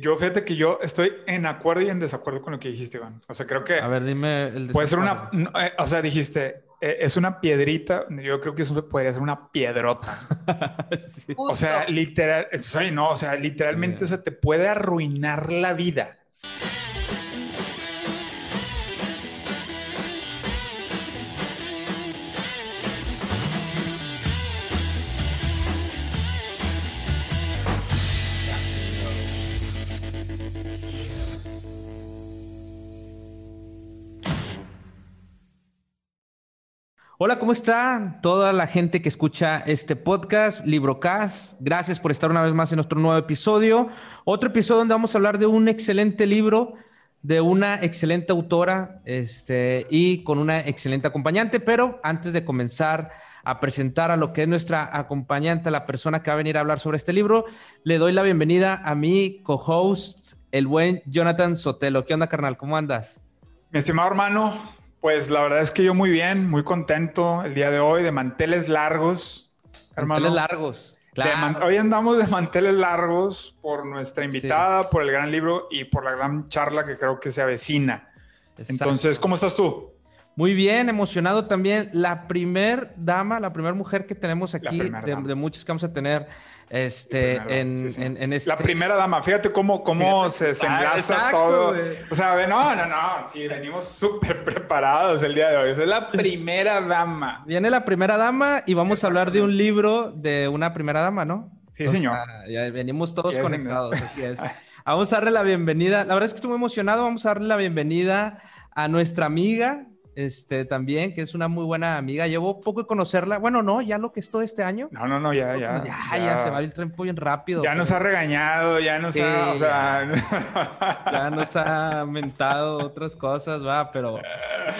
Yo fíjate que yo estoy en acuerdo y en desacuerdo con lo que dijiste, Iván. O sea, creo que... A ver, dime el Puede ser una... Eh, o sea, dijiste, eh, es una piedrita. Yo creo que eso podría ser una piedrota. O sea, literal... no, o sea, literalmente se te puede arruinar la vida. Hola, ¿cómo están toda la gente que escucha este podcast, Librocast? Gracias por estar una vez más en nuestro nuevo episodio. Otro episodio donde vamos a hablar de un excelente libro, de una excelente autora este, y con una excelente acompañante. Pero antes de comenzar a presentar a lo que es nuestra acompañante, la persona que va a venir a hablar sobre este libro, le doy la bienvenida a mi co-host, el buen Jonathan Sotelo. ¿Qué onda, carnal? ¿Cómo andas? Mi estimado hermano, pues la verdad es que yo muy bien, muy contento el día de hoy, de manteles largos. Manteles largos. Claro. hoy andamos de manteles largos por nuestra invitada, por el gran libro y por la gran charla que creo que se avecina. Entonces, ¿cómo estás tú? Muy bien, emocionado también. La primer dama, la primera mujer que tenemos aquí, de, de, muchas que vamos a tener este, en, este... La primera dama, fíjate cómo, cómo se, se ah, enlaza todo. O sea, no, no, no, sí, venimos súper preparados el día de hoy. es la primera dama. Viene la primera dama y vamos a hablar de un libro de una primera dama, ¿no? Sí, señor. ya venimos todos conectados, así es. Vamos a darle la bienvenida. La verdad es que estoy muy emocionado. Vamos a darle la bienvenida a nuestra amiga, este, también, que es una muy buena amiga. Llevo poco de conocerla. Bueno, no, ya lo que es todo este año. No, no, no, ya, ya. Ya, ya, se va el tiempo bien rápido. Ya nos ha regañado, ya nos ha, o sea... ya, nos ha mentado otras cosas, va, pero,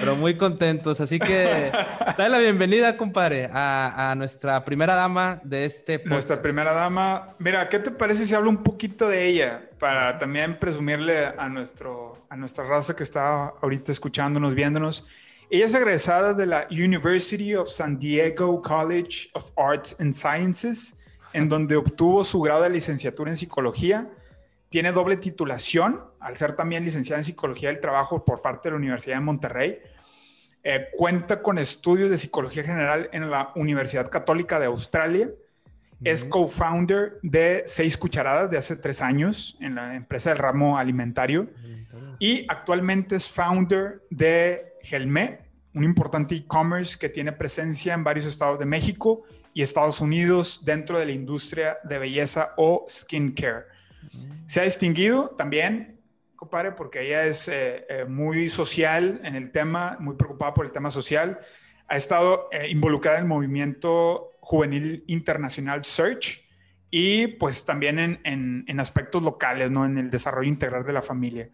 pero muy contentos. Así que dale la bienvenida, compadre, a, a nuestra primera dama de este podcast. Nuestra primera dama. Mira, ¿qué te parece si hablo un poquito de ella? Para también presumirle a, nuestro, a nuestra raza que está ahorita escuchándonos, viéndonos. Ella es egresada de la University of San Diego College of Arts and Sciences, en donde obtuvo su grado de licenciatura en psicología. Tiene doble titulación, al ser también licenciada en psicología del trabajo por parte de la Universidad de Monterrey. Eh, cuenta con estudios de psicología general en la Universidad Católica de Australia. Es co-founder de Seis Cucharadas de hace tres años en la empresa del ramo alimentario. Y actualmente es founder de Gelme, un importante e-commerce que tiene presencia en varios estados de México y Estados Unidos dentro de la industria de belleza o skincare. Se ha distinguido también, compadre, porque ella es eh, eh, muy social en el tema, muy preocupada por el tema social. Ha estado eh, involucrada en el movimiento juvenil internacional Search y pues también en, en aspectos locales, ¿no? En el desarrollo integral de la familia.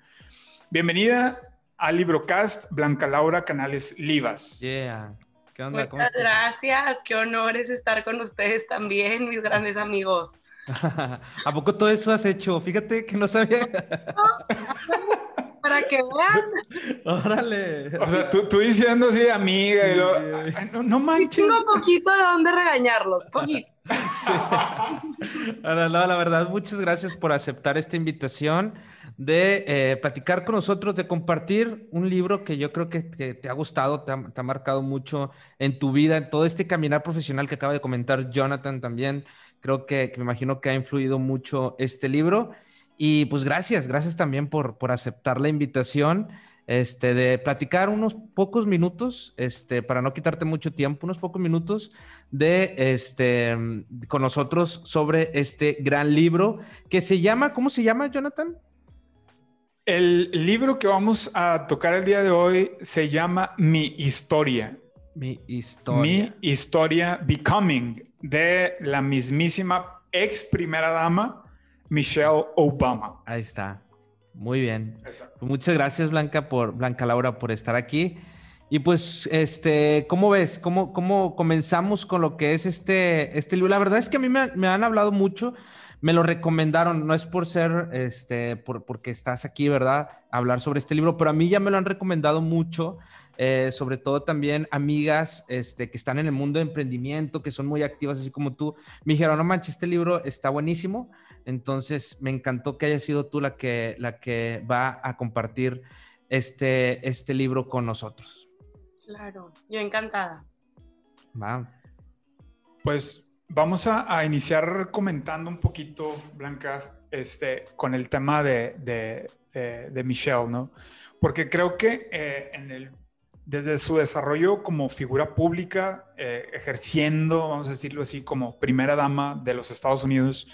Bienvenida al Librocast, Blanca Laura Canales Livas. Yeah. ¿Qué onda? Muchas gracias, qué honor es estar con ustedes también, mis grandes amigos. ¿A poco todo eso has hecho? Fíjate que no sabía. para que vean. Órale. O sea, tú, tú diciendo así, amiga, y lo... no, no, manches. Tengo poquito de dónde regañarlos, poquito. No, no, la verdad, muchas gracias por aceptar esta invitación de eh, platicar con nosotros, de compartir un libro que yo creo que, te ha gustado, te ha, marcado mucho en tu vida, en todo este caminar profesional que acaba de comentar Jonathan también. Creo que, me imagino que ha influido mucho este libro. Y pues gracias, gracias también por, por aceptar la invitación. Este, de platicar unos pocos minutos, este, para no quitarte mucho tiempo, unos pocos minutos de, este, con nosotros sobre este gran libro que se llama, ¿cómo se llama, Jonathan? El libro que vamos a tocar el día de hoy se llama Mi Historia. Mi Historia. Mi Historia Becoming de la mismísima ex primera dama Michelle Obama. Ahí está. Muy bien. Muchas gracias Blanca por Blanca Laura por estar aquí. Y pues, este, ¿cómo ves? ¿Cómo, cómo comenzamos con lo que es este, este libro? La verdad es que a mí me, me han hablado mucho me lo recomendaron, no es por ser, este, por, porque estás aquí, ¿verdad? Hablar sobre este libro, pero a mí ya me lo han recomendado mucho, eh, sobre todo también amigas este, que están en el mundo de emprendimiento, que son muy activas, así como tú. Me dijeron, no manches, este libro está buenísimo, entonces me encantó que haya sido tú la que, la que va a compartir este, este libro con nosotros. Claro, yo encantada. Va. Pues vamos a, iniciar comentando un poquito, Blanca, este, con el tema de, de, Michelle, ¿no? Porque creo que eh, en el, desde su desarrollo como figura pública, eh, ejerciendo, vamos a decirlo así, como primera dama de los Estados Unidos,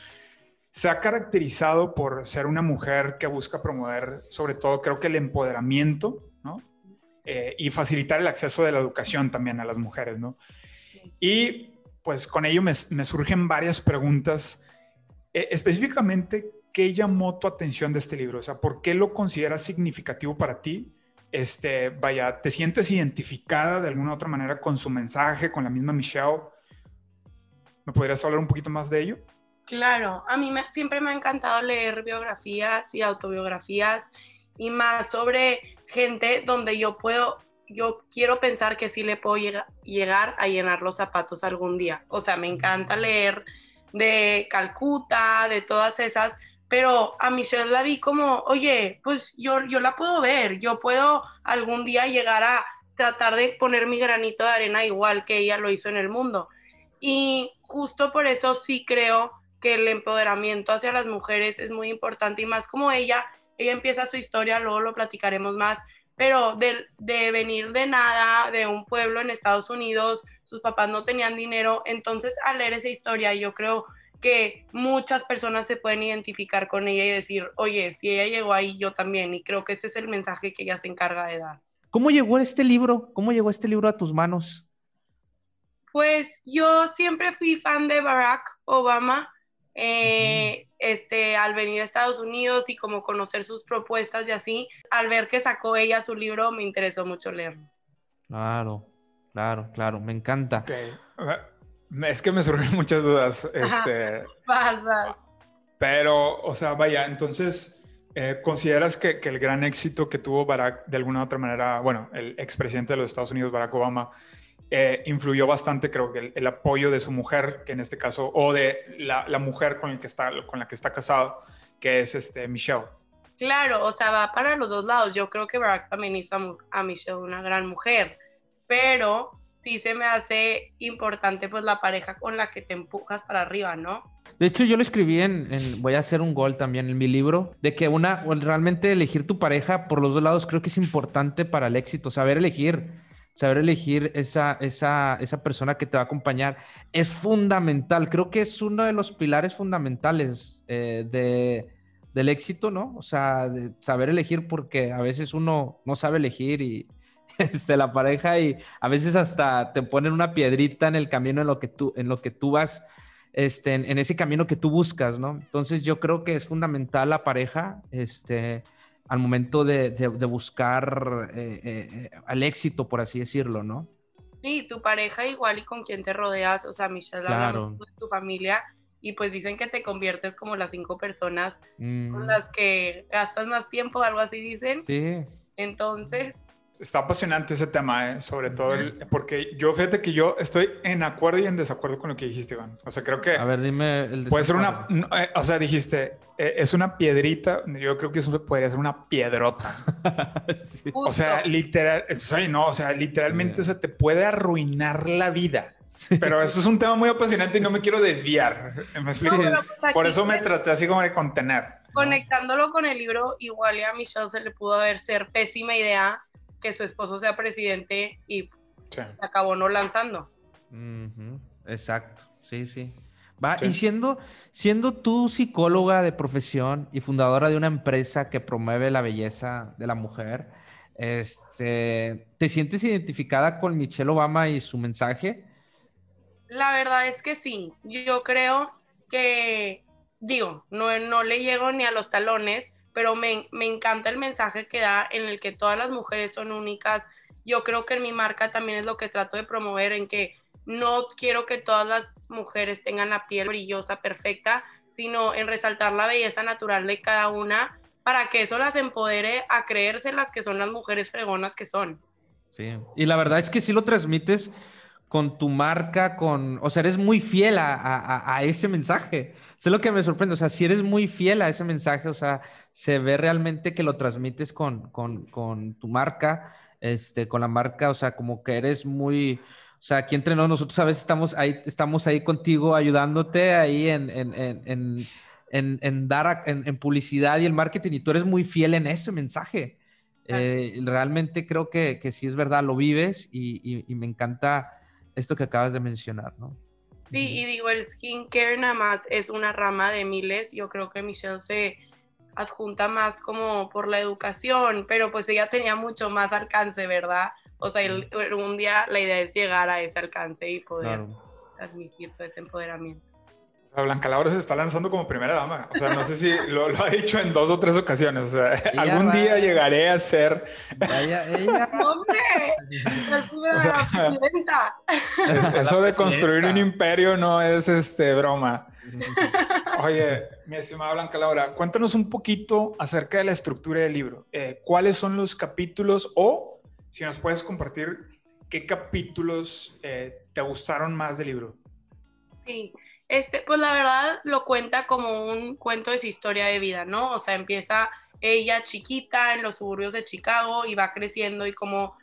se ha caracterizado por ser una mujer que busca promover, sobre todo, creo que el empoderamiento, ¿no? Eh, y facilitar el acceso de la educación también a las mujeres, ¿no? Y pues con ello me, surgen varias preguntas. Eh, específicamente, ¿qué llamó tu atención de este libro? O sea, ¿por qué lo consideras significativo para ti? Este, vaya, ¿te sientes identificada de alguna otra manera con su mensaje, con la misma Michelle? ¿Me podrías hablar un poquito más de ello? Claro, a mí siempre me ha encantado leer biografías y autobiografías y más sobre gente donde yo puedo yo quiero pensar que sí le puedo llegar a llenar los zapatos algún día. O sea, me encanta leer de Calcuta, de todas esas, pero a Michelle la vi como, oye, pues yo, yo la puedo ver, yo puedo algún día llegar a tratar de poner mi granito de arena igual que ella lo hizo en el mundo. Y justo por eso sí creo que el empoderamiento hacia las mujeres es muy importante y más como ella, ella empieza su historia, luego lo platicaremos más, pero de, de venir de nada, de un pueblo en Estados Unidos, sus papás no tenían dinero, entonces al leer esa historia yo creo que muchas personas se pueden identificar con ella y decir, oye, si ella llegó ahí, yo también, y creo que este es el mensaje que ella se encarga de dar. ¿Cómo llegó este libro? ¿Cómo llegó este libro a tus manos? Pues yo siempre fui fan de Barack Obama, eh, este, al venir a Estados Unidos y como conocer sus propuestas y así, al ver que sacó ella su libro, me interesó mucho leerlo. Claro, claro, claro, me encanta. Es que me surgen muchas dudas. Este, vas, vas. Pero, o sea, vaya, entonces, eh, ¿consideras que, que, el gran éxito que tuvo Barack, de alguna u otra manera, bueno, el expresidente de los Estados Unidos, Barack Obama, eh, influyó bastante, creo que el, apoyo de su mujer, que en este caso, o de la, mujer con, el que está, con la que está casado, que es este, Michelle. Claro, o sea, va para los dos lados. Yo creo que Barack también hizo a, Michelle una gran mujer, pero sí se me hace importante pues la pareja con la que te empujas para arriba, ¿no? De hecho, yo lo escribí en, en, voy a hacer un gol también en mi libro, de que una, realmente elegir tu pareja por los dos lados creo que es importante para el éxito, saber elegir saber elegir esa, esa, esa persona que te va a acompañar es fundamental. Creo que es uno de los pilares fundamentales eh, de, del éxito, ¿no? O sea, saber elegir porque a veces uno no sabe elegir y este, la pareja y a veces hasta te ponen una piedrita en el camino en lo que tú, en lo que tú vas. Este, en, en ese camino que tú buscas, ¿no? Entonces yo creo que es fundamental la pareja, este, al momento de, buscar eh, eh, eh, al éxito, por así decirlo, ¿no? Sí, tu pareja igual y con quien te rodeas, o sea, Michelle, claro. tu familia, y pues dicen que te conviertes como las cinco personas con mm. las que gastas más tiempo, algo así dicen. Sí. Entonces, Está apasionante ese tema, ¿eh? sobre todo porque yo fíjate que yo estoy en acuerdo y en desacuerdo con lo que dijiste, Iván. O sea, creo que... A ver, dime el Puede ser una... Eh, o sea, dijiste, eh, es una piedrita, yo creo que eso podría ser una piedrota. O sea, literal, no, o sea, literalmente se te puede arruinar la vida. Pero eso es un tema muy apasionante y no me quiero desviar. Pues Por eso me traté así como de contener. Conectándolo con el libro, igual a Michelle se le pudo haber ser pésima idea que su esposo sea presidente y se acabó no lanzando. Exacto, sí, sí. Va, y siendo, siendo tú psicóloga de profesión y fundadora de una empresa que promueve la belleza de la mujer, este, ¿te sientes identificada con Michelle Obama y su mensaje? La verdad es que sí. Yo creo que, digo, no, no le llego ni a los talones, pero me, encanta el mensaje que da en el que todas las mujeres son únicas. Yo creo que en mi marca también es lo que trato de promover, en que no quiero que todas las mujeres tengan la piel brillosa, perfecta, sino en resaltar la belleza natural de cada una para que eso las empodere a creerse las que son las mujeres fregonas que son. Sí, y la verdad es que sí lo transmites con tu marca, con, o sea, eres muy fiel a, ese mensaje. Eso es lo que me sorprende, o sea, si eres muy fiel a ese mensaje, o sea, se ve realmente que lo transmites con, con, con tu marca, este, con la marca, o sea, como que eres muy, o sea, aquí entre nosotros a veces estamos ahí, estamos ahí contigo ayudándote ahí en, en, en, en dar en, publicidad y el marketing y tú eres muy fiel en ese mensaje. Eh, realmente creo que, que sí es verdad, lo vives y, y, me encanta esto que acabas de mencionar, ¿no? Sí, y digo, el skincare nada más es una rama de miles. Yo creo que Michelle se adjunta más como por la educación, pero pues ella tenía mucho más alcance, ¿verdad? O sea, un día la idea es llegar a ese alcance y poder transmitir todo ese empoderamiento. Blanca Laura se está lanzando como primera dama. O sea, no sé si lo, ha dicho en dos o tres ocasiones. O sea, algún día llegaré a ser. Vaya, ella. ¡Hombre! O sea, eso de construir un imperio no es este broma. Oye, mi estimada Blanca Laura, cuéntanos un poquito acerca de la estructura del libro. Eh, ¿Cuáles son los capítulos o si nos puedes compartir qué capítulos eh, te gustaron más del libro? Sí. Este, pues la verdad lo cuenta como un cuento de su historia de vida, ¿no? O sea, empieza ella chiquita en los suburbios de Chicago y va creciendo y como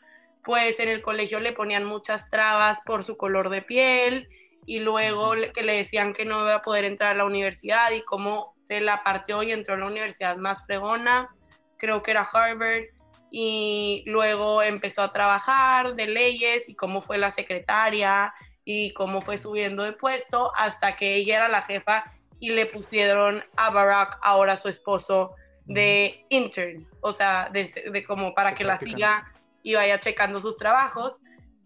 pues en el colegio le ponían muchas trabas por su color de piel y luego que le decían que no iba a poder entrar a la universidad y cómo se la partió y entró a la universidad más fregona, creo que era Harvard, y luego empezó a trabajar de leyes y cómo fue la secretaria y cómo fue subiendo de puesto hasta que ella era la jefa y le pusieron a Barack, ahora su esposo, de intern, o sea, de, como para que la siga y vaya checando sus trabajos.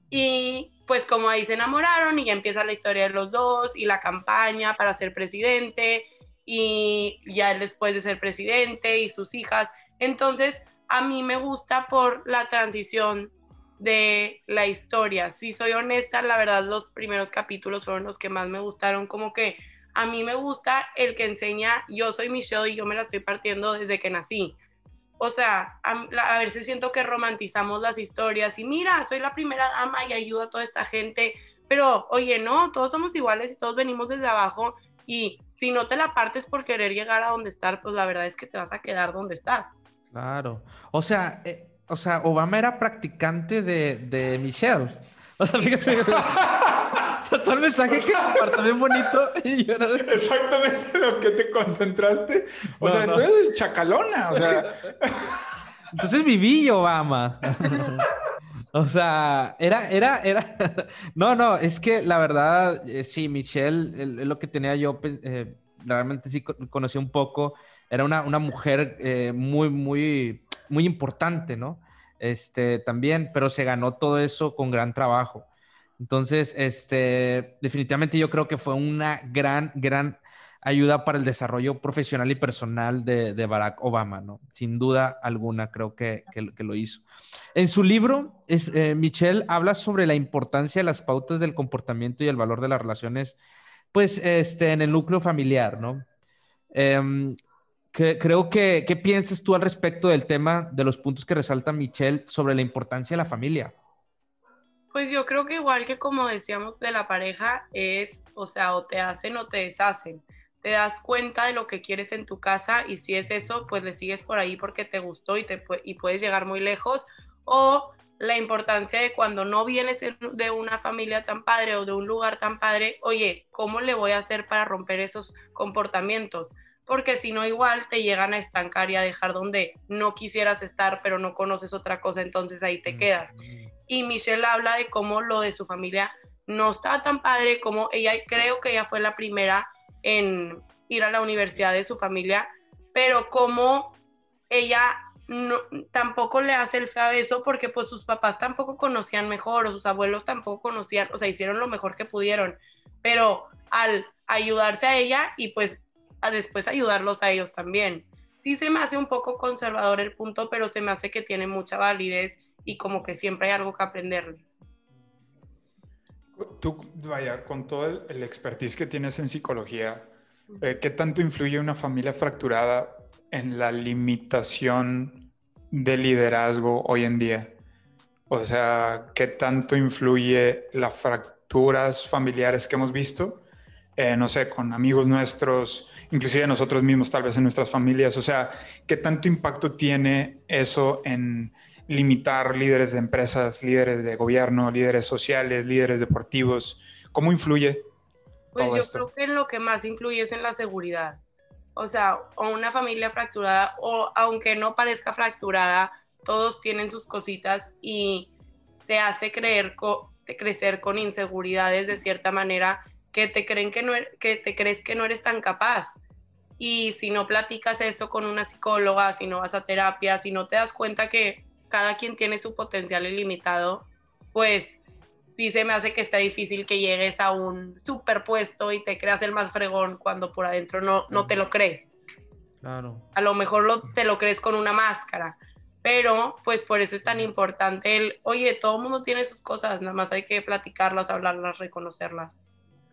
Y pues como ahí se enamoraron y ya empieza la historia de los dos y la campaña para ser presidente y ya después de ser presidente y sus hijas. Entonces, a mí me gusta por la transición de la historia. Si soy honesta, la verdad los primeros capítulos fueron los que más me gustaron, como que a mí me gusta el que enseña, yo soy Michelle y yo me la estoy partiendo desde que nací. O sea, a, veces siento que romantizamos las historias y mira, soy la primera dama y ayudo a toda esta gente, pero oye, no, todos somos iguales y todos venimos desde abajo y si no te la partes por querer llegar a donde estar, pues la verdad es que te vas a quedar donde estás. Claro. O sea, eh, o sea, Obama era practicante de, de Michelle. O sea, fíjate. o sea, todo el mensaje que compartió bien bonito. Y yo Exactamente lo que te concentraste. O sea, entonces chacalona. O sea. Entonces viví Obama. O sea, era, era, era. No, no, es que la verdad, eh, sí, Michelle, es lo que tenía yo, eh, realmente sí conocí un poco. Era una, una mujer eh, muy, muy muy importante, ¿no? Este, también, pero se ganó todo eso con gran trabajo. Entonces, este, definitivamente yo creo que fue una gran, gran ayuda para el desarrollo profesional y personal de, Barack Obama, ¿no? Sin duda alguna, creo que, que, lo hizo. En su libro, es, eh, Michelle habla sobre la importancia de las pautas del comportamiento y el valor de las relaciones, pues, este, en el núcleo familiar, ¿no? Em, creo que, ¿qué piensas tú al respecto del tema de los puntos que resalta Michelle sobre la importancia de la familia? Pues yo creo que igual que como decíamos de la pareja, es, o sea, o te hacen o te deshacen. Te das cuenta de lo que quieres en tu casa y si es eso, pues le sigues por ahí porque te gustó y, te, y puedes llegar muy lejos. O la importancia de cuando no vienes de una familia tan padre o de un lugar tan padre, oye, ¿cómo le voy a hacer para romper esos comportamientos? Porque si no igual te llegan a estancar y a dejar donde no quisieras estar, pero no conoces otra cosa, entonces ahí te quedas. Y Michelle habla de cómo lo de su familia no estaba tan padre, como ella, creo que ella fue la primera en ir a la universidad de su familia, pero como ella no, tampoco le hace el feo a eso porque pues sus papás tampoco conocían mejor o sus abuelos tampoco conocían, o sea, hicieron lo mejor que pudieron, pero al ayudarse a ella y pues a después ayudarlos a ellos también. Sí se me hace un poco conservador el punto, pero se me hace que tiene mucha validez y como que siempre hay algo que aprenderle. Tú, vaya, con todo el, expertise que tienes en psicología, Eh, ¿Qué tanto influye una familia fracturada en la limitación del liderazgo hoy en día? O sea, ¿qué tanto influye las fracturas familiares que hemos visto? Eh, no sé, con amigos nuestros, inclusive nosotros mismos, tal vez en nuestras familias. O sea, ¿qué tanto impacto tiene eso en limitar líderes de empresas, líderes de gobierno, líderes sociales, líderes deportivos? ¿Cómo influye? Pues yo creo que lo que más influye es en la seguridad. O sea, o una familia fracturada, o aunque no parezca fracturada, todos tienen sus cositas y te hace creer crecer con inseguridades de cierta manera que te creen que no er, que te crees que no eres tan capaz. Y si no platicas eso con una psicóloga, si no vas a terapia, si no te das cuenta que cada quien tiene su potencial ilimitado, pues sí se me hace que está difícil que llegues a un superpuesto y te creas el más fregón cuando por adentro no, no te lo crees. Claro. A lo mejor lo, te lo crees con una máscara, pero pues por eso es tan importante el, oye, todo el mundo tiene sus cosas, nada más hay que platicarlas, hablarlas, reconocerlas.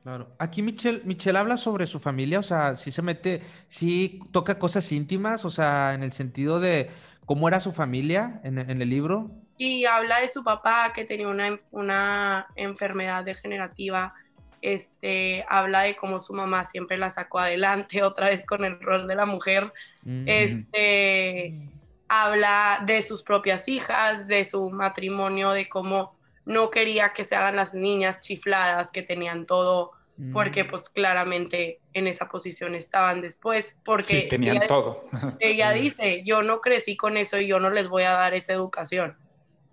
Claro. Aquí Michelle, Michelle habla sobre su familia, o sea, si se mete, si toca cosas íntimas, o sea, en el sentido de cómo era su familia en, en el libro. Y habla de su papá que tenía una, una enfermedad degenerativa. Este, habla de cómo su mamá siempre la sacó adelante, otra vez con el rol de la mujer. Mm. Este, habla de sus propias hijas, de su matrimonio, de cómo no quería que se hagan las niñas chifladas que tenían todo, porque mm. pues claramente en esa posición estaban después, porque sí, tenían todo. ella dice, yo no crecí con eso y yo no les voy a dar esa educación.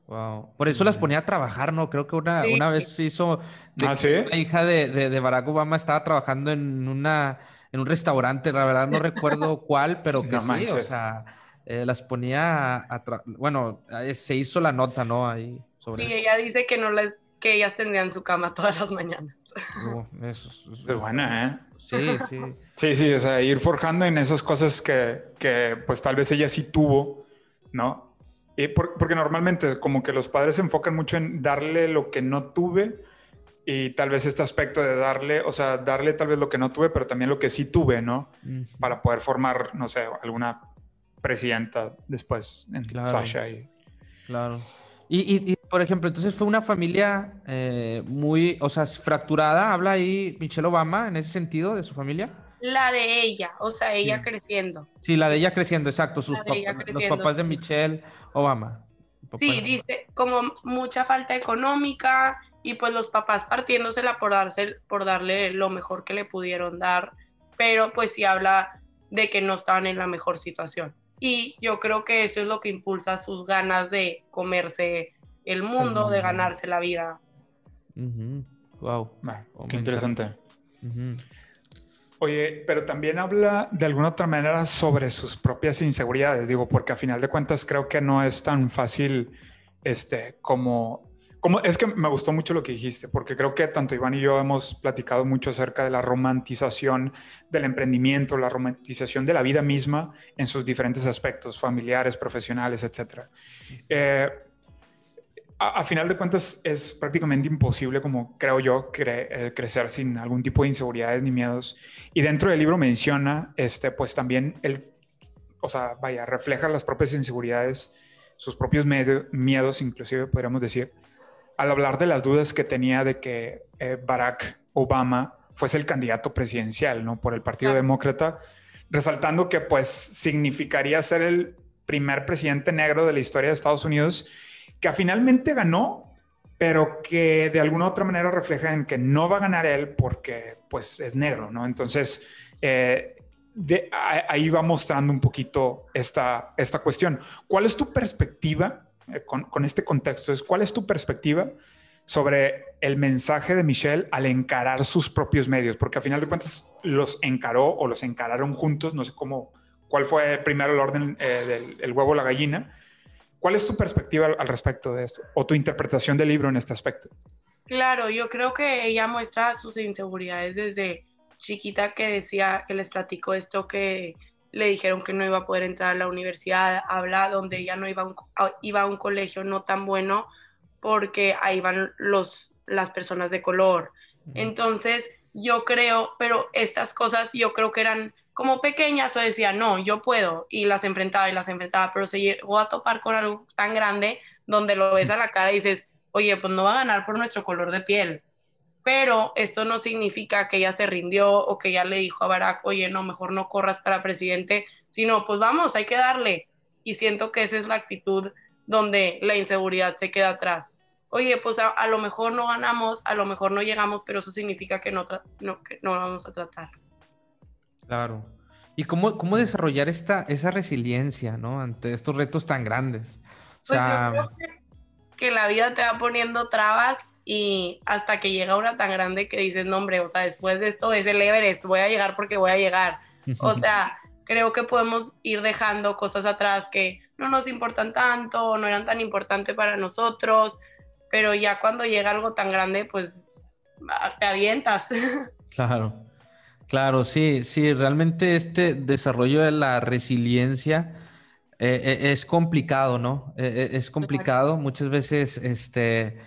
Wow. Por eso las ponía a trabajar, ¿no? Creo que una, una vez hizo ¿Ah, la hija de, de, Barack Obama estaba trabajando en una en un restaurante, la verdad no recuerdo cuál, pero que sí, o sea, eh, las ponía a, bueno, eh, se hizo la nota, ¿no? Ahí sobre sí, ella dice que no les, que ellas tendrían su cama todas las mañanas. Eso, es buena, ¿eh? Sí, sí. Sí, sí, o sea, ir forjando en esas cosas que, que pues tal vez ella sí tuvo, ¿no? Y porque normalmente como que los padres se enfocan mucho en darle lo que no tuve y tal vez este aspecto de darle, o sea, darle tal vez lo que no tuve, pero también lo que sí tuve, ¿no? Para poder formar, no sé, alguna presidenta después en Sasha. Y... Claro. Y, y, por ejemplo, entonces fue una familia eh, muy, o sea, fracturada. ¿Habla ahí Michelle Obama en ese sentido de su familia? La de ella, o sea, ella creciendo. Sí, la de ella creciendo, exacto. Sus los papás de Michelle Obama. Sí, dice, como mucha falta económica y pues los papás partiéndosela por, darse, por darle lo mejor que le pudieron dar, pero pues sí habla de que no estaban en la mejor situación y yo creo que eso es lo que impulsa sus ganas de comerse el mundo, de ganarse la vida. Wow. qué interesante. Oye, pero también habla de alguna otra manera sobre sus propias inseguridades, digo, porque a final de cuentas creo que no es tan fácil este, como es que me gustó mucho lo que dijiste, porque creo que tanto Iván y yo hemos platicado mucho acerca de la romantización del emprendimiento, la romantización de la vida misma en sus diferentes aspectos, familiares, profesionales, etc. Eh, a, final de cuentas es prácticamente imposible, como creo yo, eh, crecer sin algún tipo de inseguridades ni miedos. Y dentro del libro menciona, este, pues también el, o sea, vaya, refleja las propias inseguridades, sus propios miedos, inclusive podríamos decir al hablar de las dudas que tenía de que eh, Barack Obama fuese el candidato presidencial, ¿no? Por el Partido Demócrata, resaltando que pues significaría ser el primer presidente negro de la historia de Estados Unidos, que finalmente ganó, pero que de alguna otra manera refleja en que no va a ganar él porque pues es negro, ¿no? Entonces, eh, ahí va mostrando un poquito esta, esta cuestión. ¿Cuál es tu perspectiva eh, con, este contexto es cuál es tu perspectiva sobre el mensaje de Michelle al encarar sus propios medios, porque a final de cuentas los encaró o los encararon juntos, no sé cómo, cuál fue primero el orden eh, del huevo o la gallina. ¿Cuál es tu perspectiva al, respecto de esto o tu interpretación del libro en este aspecto? Claro, yo creo que ella muestra sus inseguridades desde chiquita que decía, que les platico esto, que le dijeron que no iba a poder entrar a la universidad, habla donde ella no iba a un, iba a un colegio no tan bueno porque ahí van los, las personas de color. Entonces, yo creo, pero estas cosas yo creo que eran como pequeñas o decía, no, yo puedo, y las enfrentaba y las enfrentaba, pero se llegó a topar con algo tan grande donde lo ves a la cara y dices, oye, pues no va a ganar por nuestro color de piel. Pero esto no significa que ella se rindió o que ella le dijo a Barack, oye, no, mejor no corras para presidente, sino pues vamos, hay que darle. Y siento que esa es la actitud donde la inseguridad se queda atrás. Oye, pues a, lo mejor no ganamos, a lo mejor no llegamos, pero eso significa que no, no, que no vamos a tratar. Claro. ¿Y cómo, cómo desarrollar esta, esa resiliencia, ¿no? Ante estos retos tan grandes. O pues sea, yo creo que, la vida te va poniendo trabas y hasta que llega una tan grande que dices, no, hombre, o sea, después de esto es el Everest, voy a llegar porque voy a llegar. O sea, creo que podemos ir dejando cosas atrás que no nos importan tanto, no eran tan importantes para nosotros, pero ya cuando llega algo tan grande, pues te avientas. Claro. Claro, sí, sí, realmente este desarrollo de la resiliencia eh, eh, es complicado, ¿no? Eh, es complicado. Muchas veces, este,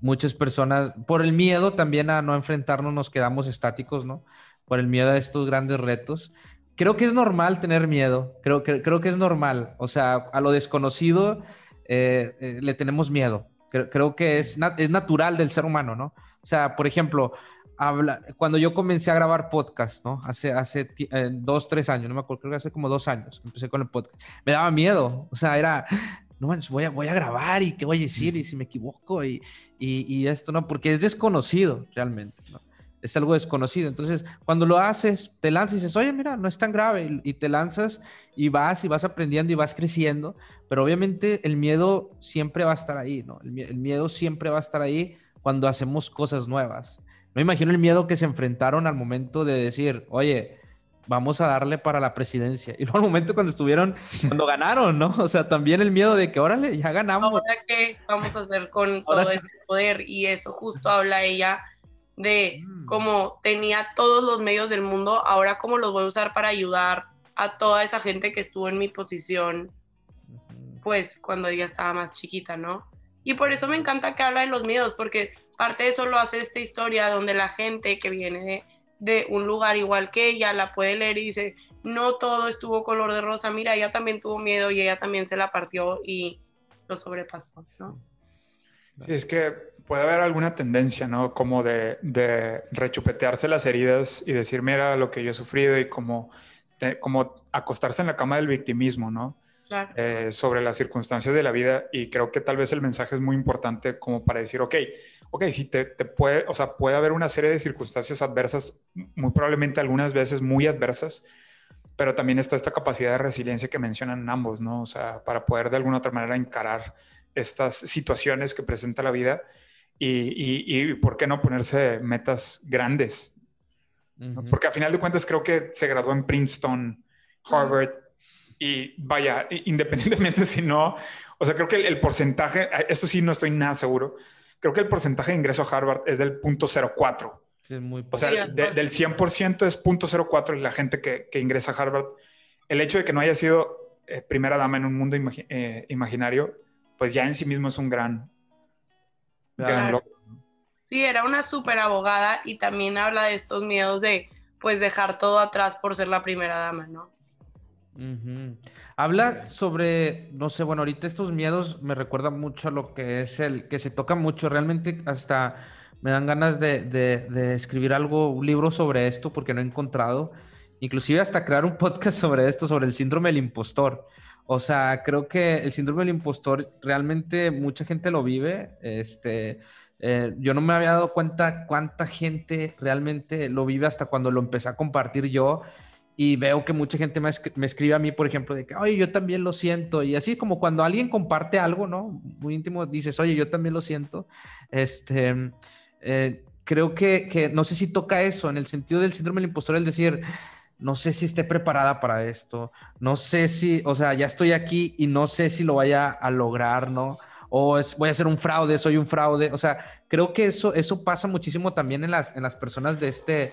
muchas personas, por el miedo también a no enfrentarnos, nos quedamos estáticos, ¿no? Por el miedo a estos grandes retos. Creo que es normal tener miedo, creo que, creo que es normal. O sea, a lo desconocido le tenemos miedo. Creo, creo que es, es natural del ser humano, ¿no? O sea, por ejemplo, habla, cuando yo comencé a grabar podcast, ¿no? Hace, hace eh, dos, tres años, no me acuerdo, creo que hace como dos años empecé con el podcast. Me daba miedo, o sea, era, no manches, voy a, voy a grabar y qué voy a decir y si me equivoco y, y, y esto, ¿no? Porque es desconocido realmente, ¿no? Es algo desconocido. Entonces, cuando lo haces, te lanzas y dices, oye, mira, no es tan grave. Y, te lanzas y vas y vas aprendiendo y vas creciendo. Pero obviamente el miedo siempre va a estar ahí, ¿no? El, el miedo siempre va a estar ahí cuando hacemos cosas nuevas. Me imagino el miedo que se enfrentaron al momento de decir, oye, vamos a darle para la presidencia. Y luego al momento cuando estuvieron, cuando ganaron, ¿no? O sea, también el miedo de que, órale, ya ganamos. Ahora, ¿qué vamos a hacer con todo ese poder? Y eso justo habla ella de mm. cómo tenía todos los medios del mundo, ahora cómo los voy a usar para ayudar a toda esa gente que estuvo en mi posición, pues cuando ella estaba más chiquita, ¿no? Y por eso me encanta que habla de los miedos, porque parte de eso lo hace esta historia donde la gente que viene de, un lugar igual que ella la puede leer y dice, no todo estuvo color de rosa, mira, ella también tuvo miedo y ella también se la partió y lo sobrepasó, ¿no? Sí, es que puede haber alguna tendencia, ¿no? Como de, de rechupetearse las heridas y decir, mira lo que yo he sufrido y como, como acostarse en la cama del victimismo, ¿no? Eh, sobre las circunstancias de la vida y creo que tal vez el mensaje es muy importante como para decir, ok, ok, si te, te, puede, o sea, puede haber una serie de circunstancias adversas, muy probablemente algunas veces muy adversas, pero también está esta capacidad de resiliencia que mencionan ambos, ¿no? O sea, para poder de alguna otra manera encarar estas situaciones que presenta la vida y, y, ¿por qué no ponerse metas grandes? Porque a final de cuentas creo que se graduó en Princeton, Harvard, y vaya, independientemente si no, o sea, creo que el, porcentaje, esto sí no estoy nada seguro, creo que el porcentaje de ingreso a Harvard es del 0.04. Sí, muy o sea, del 100% es 0.04 la gente que, que, ingresa a Harvard. El hecho de que no haya sido eh, primera dama en un mundo eh, imaginario, pues ya en sí mismo es un gran, gran logro. Sí, era una súper abogada y también habla de estos miedos de pues dejar todo atrás por ser la primera dama, ¿no? Habla sobre, no sé, bueno, ahorita estos miedos me recuerdan mucho a lo que es el, que se toca mucho, realmente hasta me dan ganas de, escribir algo, un libro sobre esto, porque no he encontrado, inclusive hasta crear un podcast sobre esto, sobre el síndrome del impostor. O sea, creo que el síndrome del impostor realmente mucha gente lo vive, este... Eh, yo no me había dado cuenta cuánta gente realmente lo vive hasta cuando lo empecé a compartir yo y veo que mucha gente me, escribe a mí, por ejemplo, de que, oye, yo también lo siento. Y así como cuando alguien comparte algo, ¿no? Muy íntimo, dices, oye, yo también lo siento. Este, eh, creo que, que, no sé si toca eso, en el sentido del síndrome del impostor, el decir, no sé si esté preparada para esto, no sé si, o sea, ya estoy aquí y no sé si lo vaya a lograr, ¿no? O voy a ser un fraude, soy un fraude. O sea, creo que eso, eso pasa muchísimo también en las, en las personas de este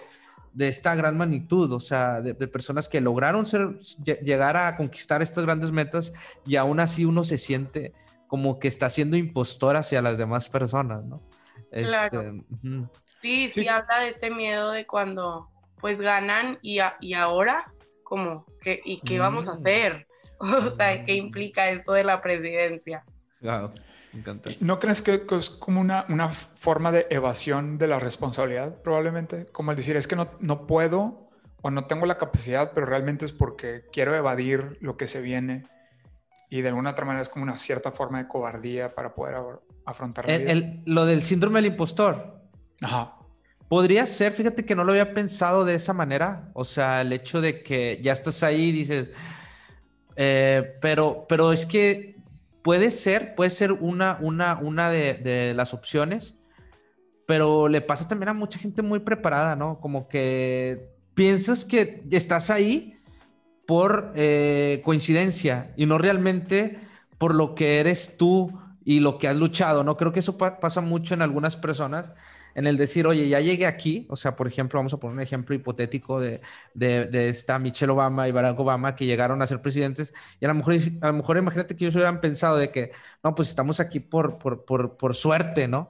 de esta gran magnitud, o sea, de, personas que lograron ser, llegar a conquistar estas grandes metas y aún así uno se siente como que está siendo impostor hacia las demás personas, ¿no? Este, sí, sí, habla de este miedo de cuando pues ganan y, y ahora, como, que, ¿y qué vamos a mm. hacer? O sea, ¿qué implica esto de la presidencia? Wow, me encanta. ¿No crees que es como una, una forma de evasión de la responsabilidad, probablemente? Como el decir, es que no, no puedo o no tengo la capacidad, pero realmente es porque quiero evadir lo que se viene y de alguna otra manera es como una cierta forma de cobardía para poder afrontar lo del síndrome del impostor. Ajá. Podría ser, fíjate que no lo había pensado de esa manera. O sea, el hecho de que ya estás ahí y dices, eh, pero, pero es que puede ser, puede ser una, una, una de, las opciones, pero le pasa también a mucha gente muy preparada, ¿no? Como que piensas que estás ahí por eh, coincidencia y no realmente por lo que eres tú y lo que has luchado, ¿no? Creo que eso pasa mucho en algunas personas, en el decir, oye, ya llegué aquí, o sea, por ejemplo, vamos a poner un ejemplo hipotético de, de, esta Michelle Obama y Barack Obama que llegaron a ser presidentes, y a lo mejor, a lo mejor imagínate que ellos hubieran pensado de que, no, pues estamos aquí por, por, por, por suerte, ¿no?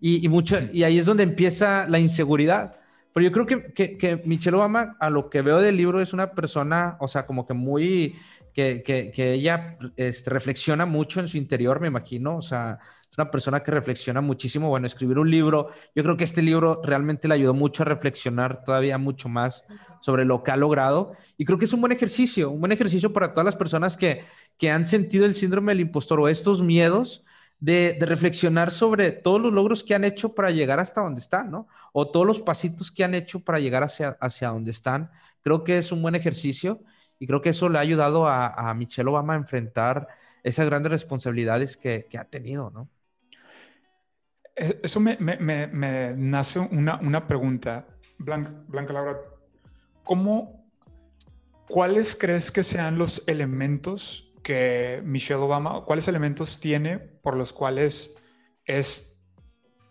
Y, y, mucho, y ahí es donde empieza la inseguridad pero yo creo que, que, que, Michelle Obama, a lo que veo del libro, es una persona, o sea, como que muy, que, que ella este, reflexiona mucho en su interior, me imagino, o sea, es una persona que reflexiona muchísimo. Bueno, escribir un libro, yo creo que este libro realmente le ayudó mucho a reflexionar todavía mucho más sobre lo que ha logrado. Y creo que es un buen ejercicio, un buen ejercicio para todas las personas que, que han sentido el síndrome del impostor o estos miedos de, reflexionar sobre todos los logros que han hecho para llegar hasta donde están, ¿no? O todos los pasitos que han hecho para llegar hacia, hacia donde están. Creo que es un buen ejercicio y creo que eso le ha ayudado a, Michelle Obama a enfrentar esas grandes responsabilidades que, ha tenido, ¿no? Eh, eso me, nace una, pregunta, Blanca, Blanca Laura. ¿Cómo, cuáles crees que sean los elementos que Michelle Obama, cuáles elementos tiene por los cuales es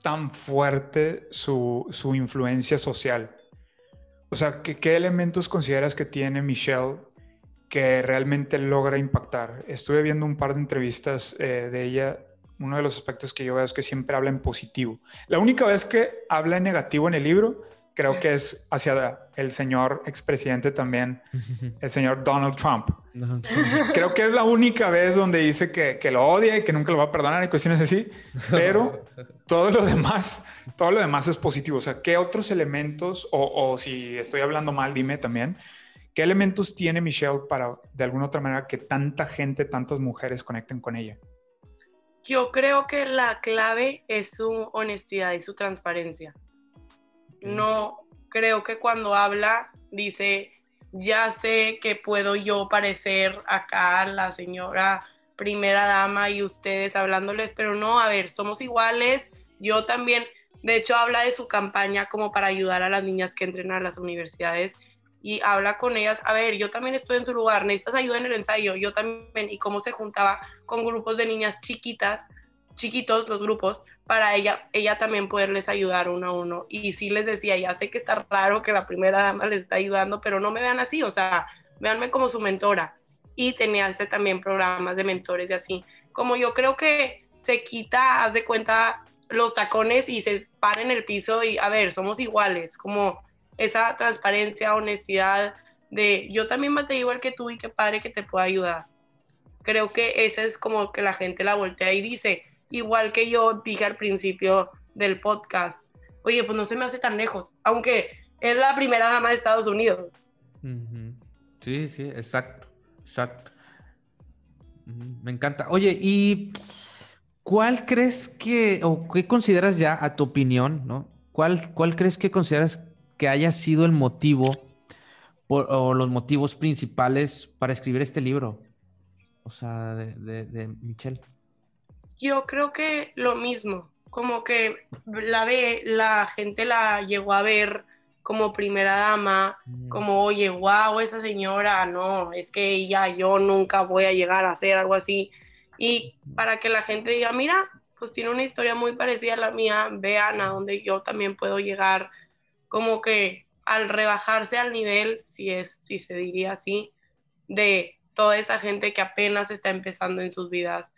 tan fuerte su, su influencia social? O sea, ¿qué, ¿qué, elementos consideras que tiene Michelle que realmente logra impactar? Estuve viendo un par de entrevistas eh, de ella. Uno de los aspectos que yo veo es que siempre habla en positivo. La única vez que habla en negativo en el libro creo que es hacia el señor expresidente también, el señor Donald Trump. Creo que es la única vez donde dice que, que, lo odia y que nunca lo va a perdonar y cuestiones así, pero todo lo demás, todo lo demás es positivo. O sea, ¿qué otros elementos, o, o si estoy hablando mal, dime también, qué elementos tiene Michelle para, de alguna otra manera, que tanta gente, tantas mujeres conecten con ella? Yo creo que la clave es su honestidad y su transparencia. No creo que cuando habla dice, ya sé que puedo yo parecer acá la señora primera dama y ustedes hablándoles, pero no, a ver, somos iguales. Yo también, de hecho, habla de su campaña como para ayudar a las niñas que entren a las universidades y habla con ellas, a ver, yo también estoy en su lugar, necesitas ayuda en el ensayo, yo también, y cómo se juntaba con grupos de niñas chiquitas chiquitos los grupos para ella, ella también poderles ayudar uno a uno. Y sí les decía, ya sé que está raro que la primera dama les está ayudando, pero no me vean así, o sea, véanme como su mentora. Y tenía este también programas de mentores y así. Como yo creo que se quita, haz de cuenta, los tacones y se para en el piso y, a ver, somos iguales, como esa transparencia, honestidad de yo también me igual que tú y qué padre que te pueda ayudar. Creo que esa es como que la gente la voltea y dice, igual que yo dije al principio del podcast, oye, pues no se me hace tan lejos, aunque es la primera dama de Estados Unidos. Sí, sí, exacto, exacto. Me encanta. Oye, ¿y cuál crees que, o qué consideras ya a tu opinión, ¿no? ¿Cuál, cuál crees que consideras que haya sido el motivo o los motivos principales para escribir este libro? O sea, de, de Michelle. Yo creo que lo mismo, como que la ve, la gente la llegó a ver como primera dama, mm. como, oye, wow, esa señora, no, es que ella, yo nunca voy a llegar a hacer algo así. Y para que la gente diga, mira, pues tiene una historia muy parecida a la mía, vean a dónde yo también puedo llegar, como que al rebajarse al nivel, si es, si se diría así, de toda esa gente que apenas está empezando en sus vidas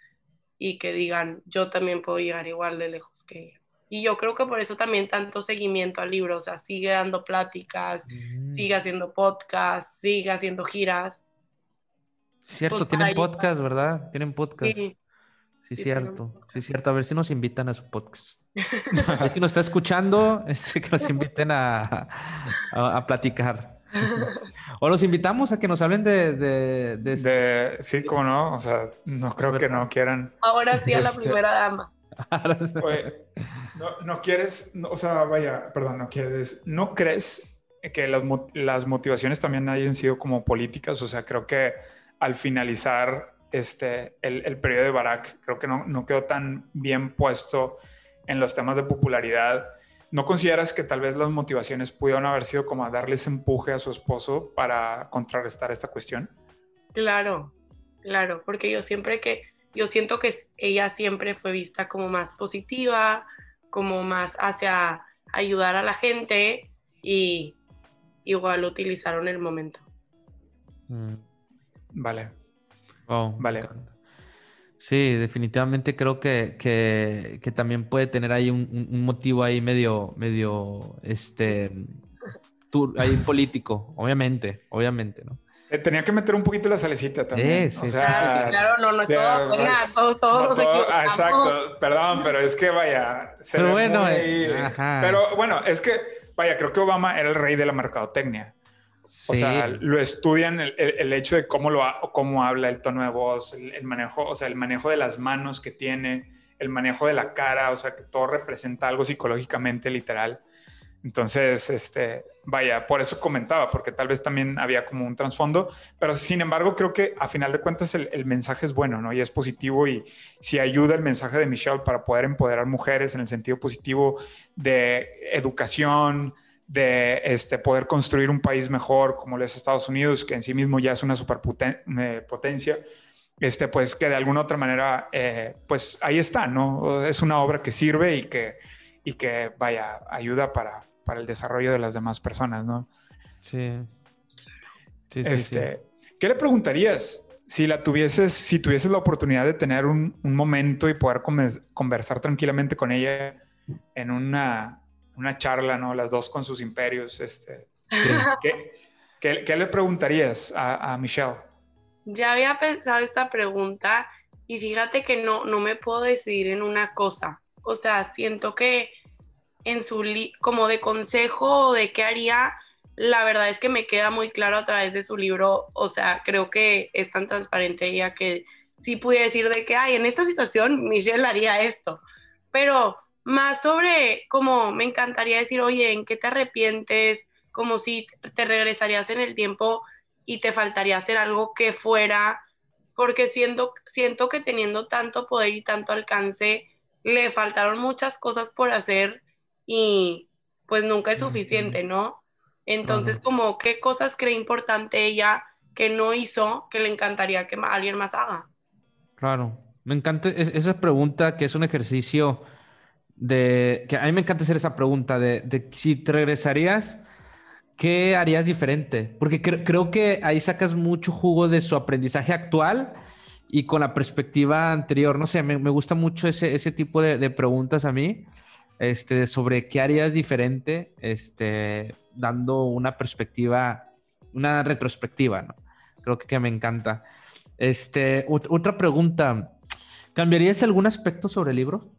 y que digan, yo también puedo llegar igual de lejos que ella. Y yo creo que por eso también tanto seguimiento al libro, o sea, sigue dando pláticas, Mm. sigue haciendo podcasts, sigue haciendo giras. Cierto, Pues, tienen podcast, ¿verdad? Tienen podcast. Sí, Sí, sí, cierto. Sí, cierto. A ver si nos invitan a su podcast. A ver si nos está escuchando, este, que nos inviten a, a, a platicar. O los invitamos a que nos hablen de... de, de- De, sí, como no, o sea, no creo que no quieran. Ahora sí a la Este- primera dama. Oye, no, no quieres, no, o sea, vaya, perdón, no quieres, ¿no crees que las, mo- las motivaciones también hayan sido como políticas? O sea, creo que al finalizar este, el, el periodo de Barack, creo que no, no quedó tan bien puesto en los temas de popularidad. ¿No consideras que tal vez las motivaciones pudieron haber sido como a darle ese empuje a su esposo para contrarrestar esta cuestión? Claro, claro, porque yo siempre que, yo siento que ella siempre fue vista como más positiva, como más hacia ayudar a la gente y igual utilizaron el momento. Mm, Vale. wow, Vale. encanta. Sí, definitivamente creo que, que, que también puede tener ahí un, motivo ahí medio, medio, este, ahí político, obviamente, obviamente, ¿no? Eh, Tenía que meter un poquito la salecita también. Sí, o sí, sea, Claro, sí, claro, no, no es todo buena, no todo- equivocamos. ah, exacto, perdón, pero es que vaya. se Pero bueno, muy- eh, ajá. Pero bueno, es que, vaya, creo que Obama era el rey de la mercadotecnia. O sea, Sí. lo estudian el, el- el hecho de cómo lo cómo habla, el tono de voz, el, el manejo, o sea, el manejo de las manos que tiene, el manejo de la cara, o sea, que todo representa algo psicológicamente literal. Entonces, este, vaya, por eso comentaba, porque tal vez también había como un trasfondo, pero sin embargo creo que a final de cuentas el, el mensaje es bueno, ¿no? Y es positivo y si ayuda el mensaje de Michelle para poder empoderar mujeres en el sentido positivo de educación, de este, poder construir un país mejor como lo es Estados Unidos, que en sí mismo ya es una superpotencia, este, pues que de alguna otra manera, eh, pues ahí está, ¿no? Es una obra que sirve y que, y que vaya, ayuda para, para el desarrollo de las demás personas, ¿no? Sí. Sí, sí, sí. este, ¿Qué le preguntarías si la tuvieses, si tuvieses la oportunidad de tener un, un momento y poder conver- conversar tranquilamente con ella en una, una charla, ¿no? Las dos con sus imperios, este, ¿qué, qué- qué le preguntarías a, a Michelle? Ya había pensado esta pregunta y fíjate que no, no me puedo decidir en una cosa. O sea, siento que en su li como de consejo o de qué haría, la verdad es que me queda muy claro a través de su libro. O sea, creo que es tan transparente ella que sí pudiera decir de que, ay, en esta situación Michelle haría esto. Pero más sobre como me encantaría decir, oye, ¿en qué te arrepientes? Como si te regresarías en el tiempo y te faltaría hacer algo que fuera, porque siento, siento que teniendo tanto poder y tanto alcance, le faltaron muchas cosas por hacer y pues nunca es suficiente, ¿no? Entonces, como, ¿qué cosas cree importante ella que no hizo que le encantaría que alguien más haga? Claro, me encanta es- esa pregunta que es un ejercicio de, que a mí me encanta hacer esa pregunta de, de si te regresarías, ¿qué harías diferente? Porque cre- creo que ahí sacas mucho jugo de su aprendizaje actual y con la perspectiva anterior. No sé, me, me gusta mucho ese, ese tipo de, preguntas a mí, este, sobre qué harías diferente, este, dando una perspectiva, una retrospectiva, ¿no? Creo que, que me encanta. Este, ot- otra pregunta. ¿Cambiarías algún aspecto sobre el libro?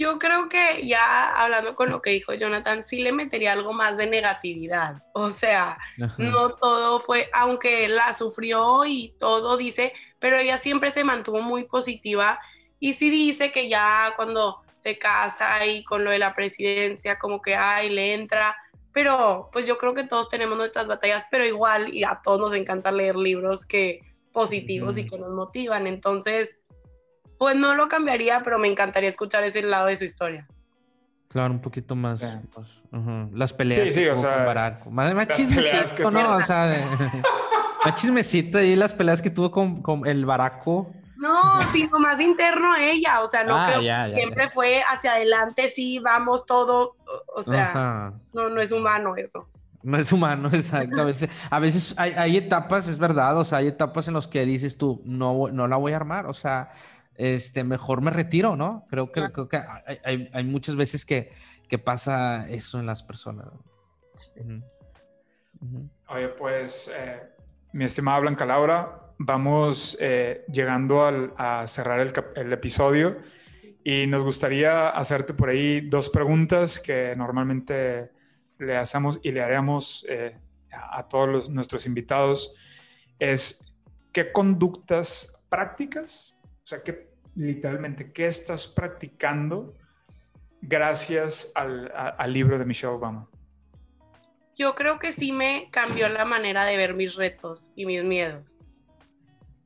Yo creo que ya hablando con lo que dijo Jonathan, sí le metería algo más de negatividad. O sea, Ajá. no todo fue, aunque la sufrió y todo dice, pero ella siempre se mantuvo muy positiva y sí dice que ya cuando se casa y con lo de la presidencia, como que, ay, le entra, pero pues yo creo que todos tenemos nuestras batallas, pero igual y a todos nos encanta leer libros que positivos y que nos motivan, entonces, pues no lo cambiaría, pero me encantaría escuchar ese lado de su historia. Claro, un poquito más. Ajá. Las peleas. Sí, sí, o sea. Más, más chismecito, ¿no? O sea, más chismecito ahí las peleas que tuvo con, con el Baraco. No, sino más interno a ella, o sea, no Ah, creo ya, que ya, siempre ya. fue hacia adelante, sí, vamos todo, o- o sea, Ajá. no, no es humano eso. No es humano, exacto. A veces, a veces hay, hay etapas, es verdad, o sea, hay etapas en las que dices tú, no, no la voy a armar, o sea, este, mejor me retiro, ¿no? Creo que, creo que hay, hay, muchas veces que, que, pasa eso en las personas. Oye, pues, eh, mi estimada Blanca Laura, vamos eh, llegando al, a cerrar el, el, episodio y nos gustaría hacerte por ahí dos preguntas que normalmente le hacemos y le haremos eh, a, todos nuestros invitados. Es, ¿qué conductas prácticas, o sea, qué literalmente, qué estás practicando gracias al, libro de Michelle Obama? Yo creo que sí me cambió la manera de ver mis retos y mis miedos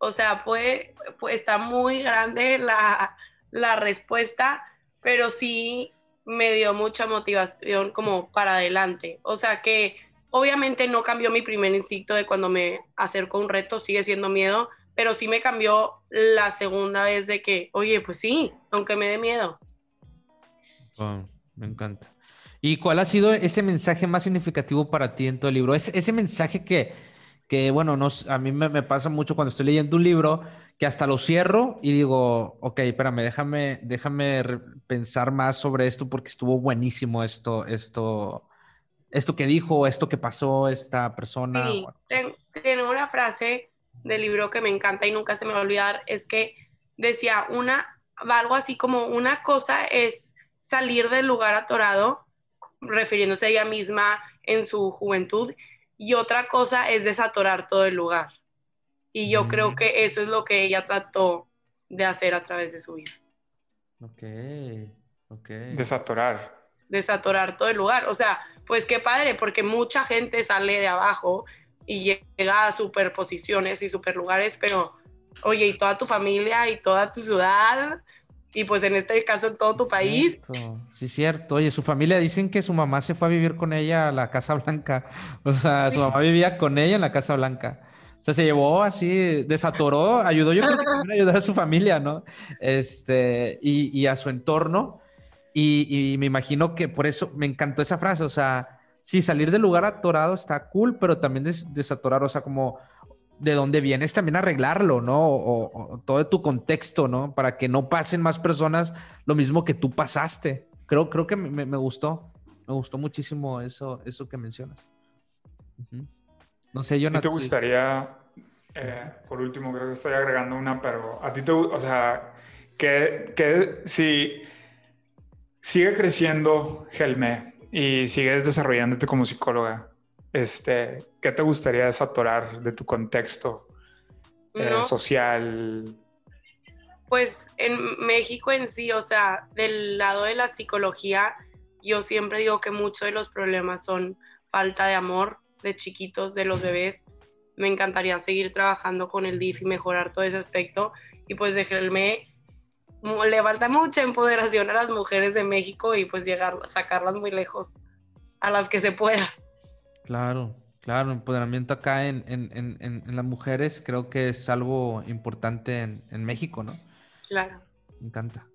o sea, puede, está muy grande la, la respuesta, pero sí me dio mucha motivación como para adelante. O sea que obviamente no cambió mi primer instinto de cuando me acerco a un reto, sigue siendo miedo, pero sí me cambió la segunda vez de que, oye, pues sí, aunque me dé miedo. me encanta. ¿Y cuál ha sido ese mensaje más significativo para ti en todo el libro? ese mensaje que, que bueno, a mí me, pasa mucho cuando estoy leyendo un libro que hasta lo cierro y digo, ok, espérame, déjame, déjame pensar más sobre esto porque estuvo buenísimo esto, esto, esto que dijo, esto que pasó esta persona. Sí, tiene una frase del libro que me encanta y nunca se me va a olvidar, es que decía una, algo así como una cosa es salir del lugar atorado, refiriéndose a ella misma en su juventud, y otra cosa es desatorar todo el lugar. Y yo creo mm. que eso es lo que ella trató de hacer a través de su vida. Ok, ok. Desatorar. Desatorar todo el lugar. O sea, pues qué padre, porque mucha gente sale de abajo y llega a superposiciones y superlugares, pero oye, y toda tu familia y toda tu ciudad y pues en este caso en todo tu país. Sí, cierto. Oye, su familia dicen que su mamá se fue a vivir con ella a la Casa Blanca. O sea, su mamá vivía con ella en la Casa Blanca. O sea, se llevó así, desatoró, ayudó yo creo que también ayudar a su familia, ¿no? Este, y, y a su entorno. Y, y, me imagino que por eso me encantó esa frase, o sea, sí, salir del lugar atorado está cool, pero también desatorar, o sea, como de dónde vienes también arreglarlo, ¿no? O, todo tu contexto, ¿no? Para que no pasen más personas lo mismo que tú pasaste. Creo, creo que me, gustó. Me gustó muchísimo eso, eso que mencionas. No sé, yo no. te gustaría, eh, por último, creo que estoy agregando una, pero a ti te, o sea, que, que si sigue creciendo Gelme y sigues desarrollándote como psicóloga, este, ¿qué te gustaría desatorar de tu contexto eh, social? Pues en México en sí, o sea, del lado de la psicología, yo siempre digo que muchos de los problemas son falta de amor de chiquitos, de los bebés. Me encantaría seguir trabajando con el DIF y mejorar todo ese aspecto. Y pues déjenme, le falta mucha empoderación a las mujeres de México y pues llegar, sacarlas muy lejos, a las que se pueda. Claro, claro, empoderamiento acá en, las mujeres creo que es algo importante en, México, ¿no? Claro. Me encanta.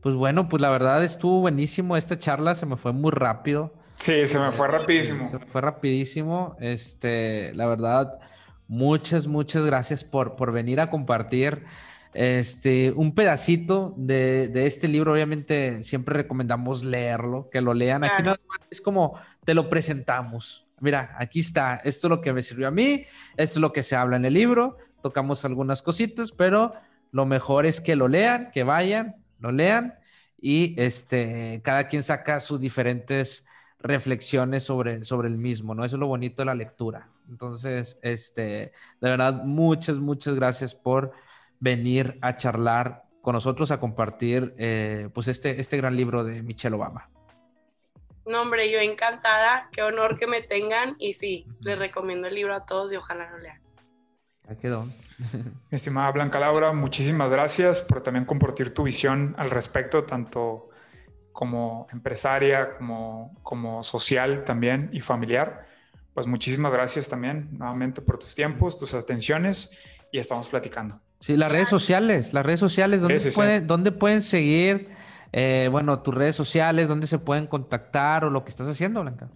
Pues bueno, pues la verdad estuvo buenísimo esta charla, se me fue muy rápido. Sí, se me fue eh, rapidísimo. Se me fue rapidísimo. Este, la verdad, muchas, muchas gracias por, por venir a compartir este, un pedacito de, este libro. Obviamente, siempre recomendamos leerlo, que lo lean. Aquí nada más es como te lo presentamos mira, aquí está, esto es lo que me sirvió a mí, esto es lo que se habla en el libro, tocamos algunas cositas, pero lo mejor es que lo lean, que vayan, lo lean y este, cada quien saca sus diferentes reflexiones sobre, sobre el mismo, ¿no? Eso es lo bonito de la lectura. Entonces, este, de verdad, muchas, muchas gracias por venir a charlar con nosotros, a compartir, eh, pues, este, este gran libro de Michelle Obama. No, hombre, yo encantada, qué honor que me tengan y sí, les recomiendo el libro a todos y ojalá lo lean. Ya quedó. Estimada Blanca Laura, muchísimas gracias por también compartir tu visión al respecto, tanto como empresaria, como, como social también y familiar. Pues muchísimas gracias también nuevamente por tus tiempos, tus atenciones y estamos platicando. Sí, las redes sociales, las redes sociales, ¿dónde, pueden, ¿dónde pueden seguir? Eh, bueno, tus redes sociales, dónde se pueden contactar o lo que estás haciendo, Blanca.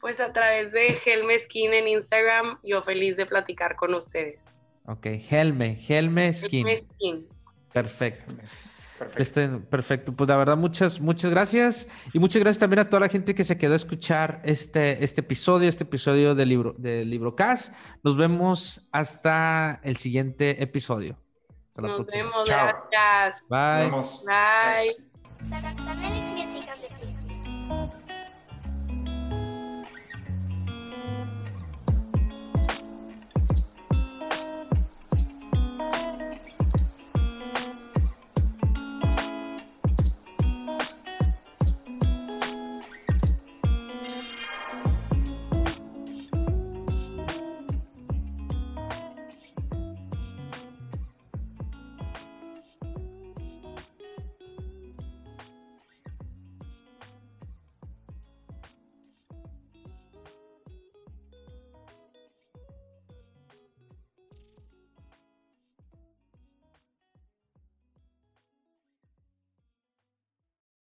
Pues a través de Helme Skin en Instagram, yo feliz de platicar con ustedes. Ok, Helme, Helme Skin. Perfecto. Perfecto. Este, perfecto. Pues la verdad, muchas, muchas gracias. Y muchas gracias también a toda la gente que se quedó a escuchar este, este episodio, este episodio del libro, del Librocast. Nos vemos hasta el siguiente episodio. Nos vemos, gracias. Bye. Bye.